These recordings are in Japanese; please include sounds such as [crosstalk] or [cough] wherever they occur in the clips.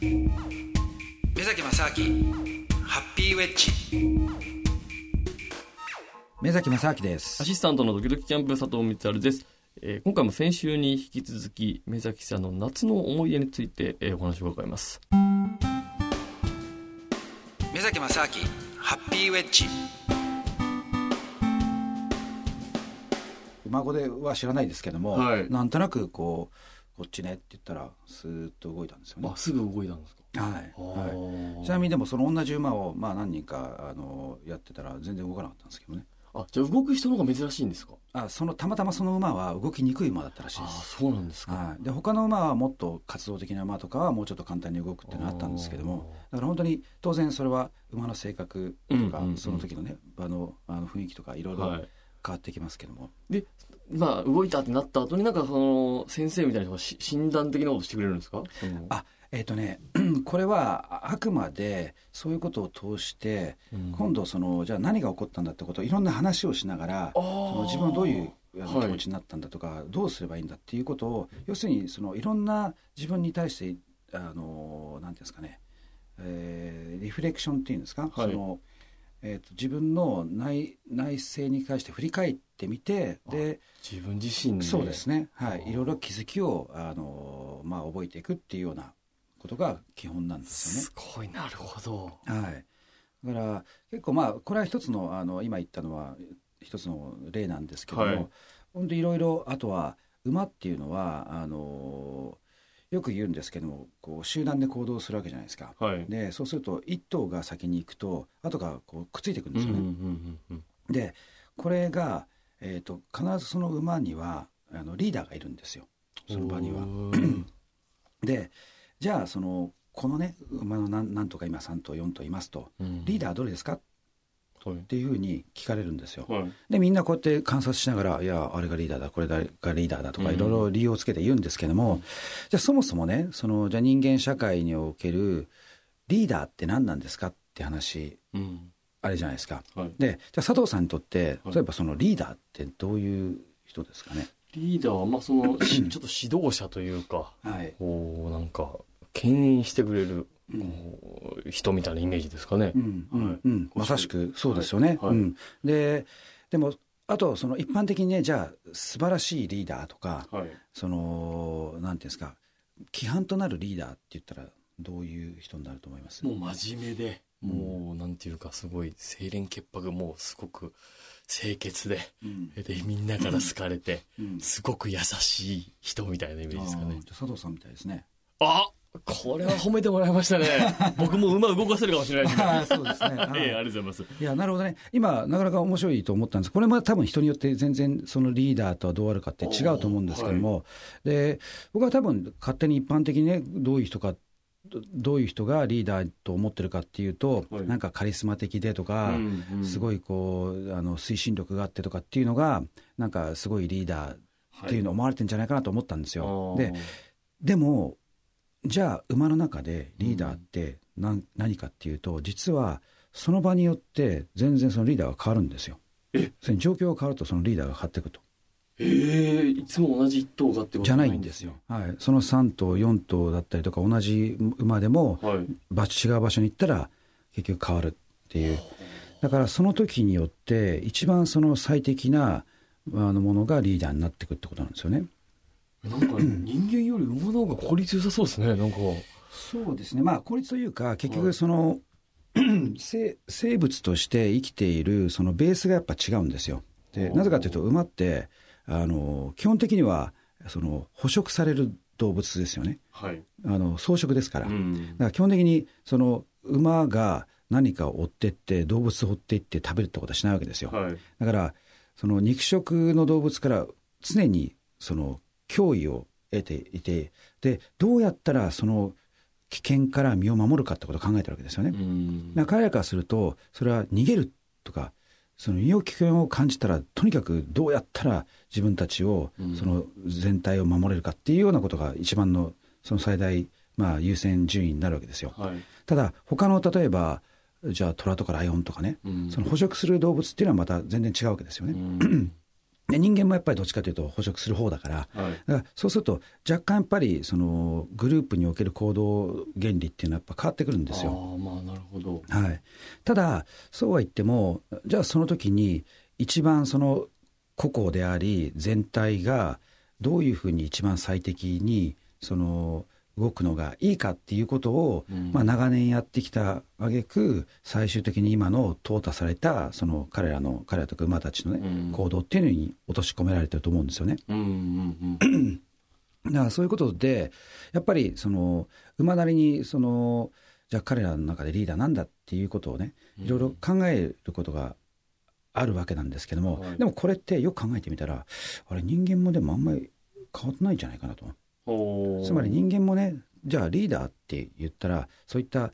目崎正明ハッピーウェッジ。目崎正明です。アシスタントのドキドキキャンプ佐藤光晴です、えー今回も先週に引き続き目崎さんの夏の思い出について、えーお話を伺います。目崎正明ハッピーウェッジ。馬子では知らないですけども、はい。なんとなくこうこっちねって言ったらスーッと動いたんですよね。あすぐ動いたんですか？はい、はい、ちなみにでもその同じ馬をまあ何人かあのやってたら全然動かなかったんですけどね。あじゃあ動く人の方が珍しいんですか？あそのたまたまその馬は動きにくい馬だったらしいあです。そうなんですか、はい、で他の馬はもっと活動的な馬とかはもうちょっと簡単に動くっていうのがあったんですけどもだから本当に当然それは馬の性格とか、うんうんうん。その時のね場のあの雰囲気とかいろいろはい変わってきますけども、でまあ動いたってなった後になんかその先生みたいな人がし診断的なことしてくれるんですか？あえっ、とね [clears throat] これはああくまでそういうことを通して、うん。今度そのじゃあ何が起こったんだってことをいろんな話をしながらその自分はどういう気持ちになったんだとか、どうすればいいんだっていうことを要するにそのいろんな自分に対してあのなんていうんですかね、えーリフレクションっていうんですか、はい。そのえー、と自分の内内政に関して振り返ってみてで自分自身でそうですね、はあい、いろいろ気づきをあの、まあ、覚えていくっていうようなことが基本なんですよね。す。ごいなるほど。はい、だから結構まあこれは一つのあの今言ったのは一つの例なんですけども、はい。本当いろいろあとは馬っていうのはあのよく言うんですけどもこう集団で行動するわけじゃないですか。はい。でそうすると一頭が先に行くと後がこうくっついていくんですよね。うんうんうんうんでこれが、えー、と必ずその馬にはあのリーダーがいるんですよ。その場には。でじゃあそのこのね馬の何何とか今3頭4頭いますと。うん。リーダーはどれですか？っはい。ていうふうに聞かれるんですよ。はい。でみんなこうやって観察しながら「いやあれがリーダーだこれがリーダーだ」とかうん。いろいろ理由をつけて言うんですけども、じゃあそもそもねそのじゃあ人間社会におけるリーダーって何なんですかって話うん。あれじゃないですか。はい。でじゃあ佐藤さんにとってはい。例えばそのリーダーってどういう人ですかね？リーダーはまあそのしちょっと指導者というかはい。こうなんか牽引してくれるうんこう人みたいなイメージですかね。まさしくそう。ですよね。はい。はい。うん、ででもあとその一般的にねじゃあ素晴らしいリーダーとかはい。そのなんていうんですか規範となるリーダーって言ったらどういう人になると思います？もう真面目で、うん。もうなんていうかすごい清廉潔白もうすごく清潔でうん。でみんなから好かれてうん。すごく優しい人みたいなイメージですかね。佐藤さんみたいですね。あこれは褒めてもらいましたね。[laughs] 僕も馬動かせるかもしれないですね。[laughs] そうですね。は [laughs] いええありがとうございます。いやなるほどね今なかなか面白いと思ったんですこれも多分人によって全然そのリーダーとはどうあるかって違うと思うんですけども、で僕は多分勝手に一般的にねどういう人かどどういう人がリーダーと思ってるかっていうと、はいなんかカリスマ的でとか、すごいいこうあの推進力があってとかっていうのがなんかすごいリーダーっていうのを思われてるんじゃないかなと思ったんですよ。ででもじゃあ馬の中でリーダーって何,、何かっていうと実はその場によって全然そのリーダーが変わるんですよ。え？状況が変わるとそのリーダーが変わっていくと。ええいつも同じ一頭がってことじゃないんですよ。はい、その3頭4頭だったりとか同じ馬でもはい。場違う場所に行ったら結局変わるっていう。だからその時によって一番その最適なあのものがリーダーになっていくってことなんですよね。なんか人間より馬の方が効率良さそうですね。なんか。そうですねまあ効率というか結はい局その、[clears throat] 生生物として生きているそのベースがやっぱ違うんですよ。でなぜかというと馬ってあの基本的にはその捕食される動物ですよねはい。あの草食ですから、だんから基本的にその馬が何かを追ってって動物を追っていって食べるってことはしないわけですよ。はい。だからその肉食の動物から常にその脅威を得ていてでどうやったらその危険から身を守るかってことを考えてるわけですよね。んだから彼らからするとそれは逃げるとかその身を危険を感じたらとにかくどうやったら自分たちをうんその全体を守れるかっていうようなことが一番のその最大まあ優先順位になるわけですよ。はい。ただ他の例えばじゃあ虎とかライオンとかねうんその捕食する動物っていうのはまた全然違うわけですよね。[clears throat] うんで人間もやっぱりどっちかというと捕食する方だから、はい。だからそうすると若干やっぱりそのグループにおける行動原理っていうのはやっぱ変わってくるんですよ。ああ、まあなるほど。はい、ただそうは言ってもじゃあその時に一番その個々であり全体がどういうふうに一番最適にその動くのがいいかっていうことを、うん。まあ、長年やってきた挙句最終的に今の淘汰されたその彼らの彼らとか馬たちのね、うん。行動っていうのに落とし込められてると思うんですよね。うんうんうん。[clears throat] だからそういうことでやっぱりその馬なりにそのじゃあ彼らの中でリーダーなんだっていうことをねいろいろ考えることがあるわけなんですけども、はい。でもこれってよく考えてみたらあれ人間もでもあんまり変わってないんじゃないかなとつまり人間もねじゃあリーダーって言ったらそういった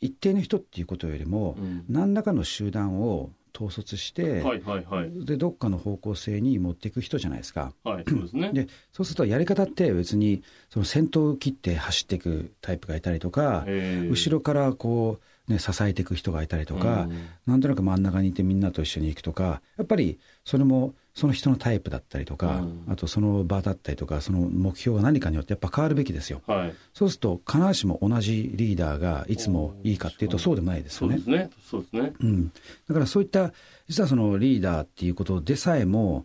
一定の人っていうことよりもうん何らかの集団を統率して、はいはいはい。でどっかの方向性に持っていく人じゃないですか。はい、そうですね。でそうするとやり方って別にその先頭を切って走っていくタイプがいたりとか、後ろからこう、ね、支えていく人がいたりとか、うんなんとなく真ん中にいてみんなと一緒に行くとかやっぱりそれもその人のタイプだったりとか、うんあとその場だったりとかその目標が何かによってやっぱ変わるべきですよ。はい。そうすると必ずしも同じリーダーがいつもいいかっていうとそうでもないですよねそうで。すね。そうですね。うん、だからそういった実はそのリーダーっていうことでさえも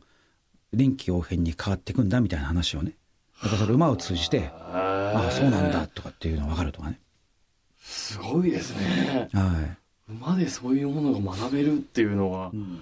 臨機応変に変わっていくんだみたいな話をねだからそれ馬を通じてああそうなんだ。とかっていうのが分かるとかね。すごいですね。はい馬でそういうものが学べるっていうのは、うん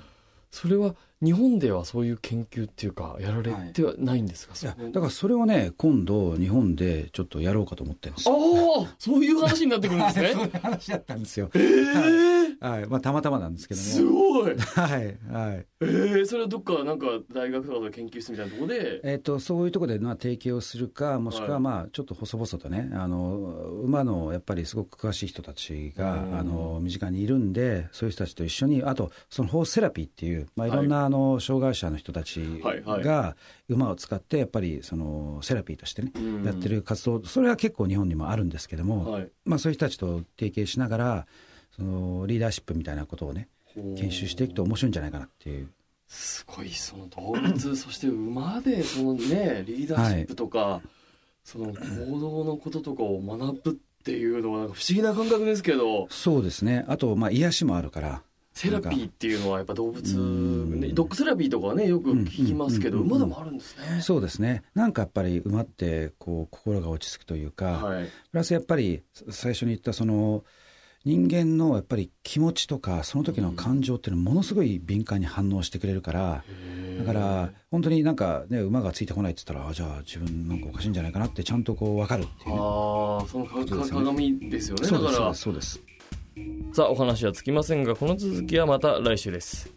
それは日本ではそういう研究っていうか、やられてはないんですか、いやだからそれをね今度日本でちょっとやろうかと思ってるんですよ。ああそういう話になってくるんですね。[laughs] 話だったんですよ。ええはい、まあたまたまなんですけどすも。ごい。はいはい。ええそれはどっかなんか大学とかの研究室みたいなところで？えっ、とそういうところでまあ提携をするかもしくははいまあちょっと細々とねあの馬のやっぱりすごく詳しい人たちがうんあの身近にいるんでそういう人たちと一緒にあとそのホースセラピーっていうまあいろんなあの障害者の人たちはいはいが馬を使ってやっぱりそのセラピーとしてねうんやってる活動それは結構日本にもあるんですけども、はい。まあ、そういう人たちと提携しながらそのリーダーシップみたいなことをね研修していくと面白いんじゃないかなっていう。すごいその動物そして馬でそのねリーダーシップとか、その行動のこととかを学ぶっていうのはなんか不思議な感覚ですけど。そうですね。あとまあ癒しもあるから。セラピーっていうのはやっぱ動物、うん。ね、ドッグセラピーとかはねよく聞きますけど、馬でもあるんですね。そうですね。なんかやっぱり馬ってこう心が落ち着くというか、はい、プラスやっぱり最初に言ったその人間のやっぱり気持ちとかその時の感情っていうのはものすごい敏感に反応してくれるから、だから本当になんかね馬がついてこないって言ったらあじゃあ自分なんかおかしいんじゃないかなってちゃんとこう分かるっていうね。ああその鏡ですよねそうですそうだから。ですそうです。さあお話はつきませんがこの続きはまた来週です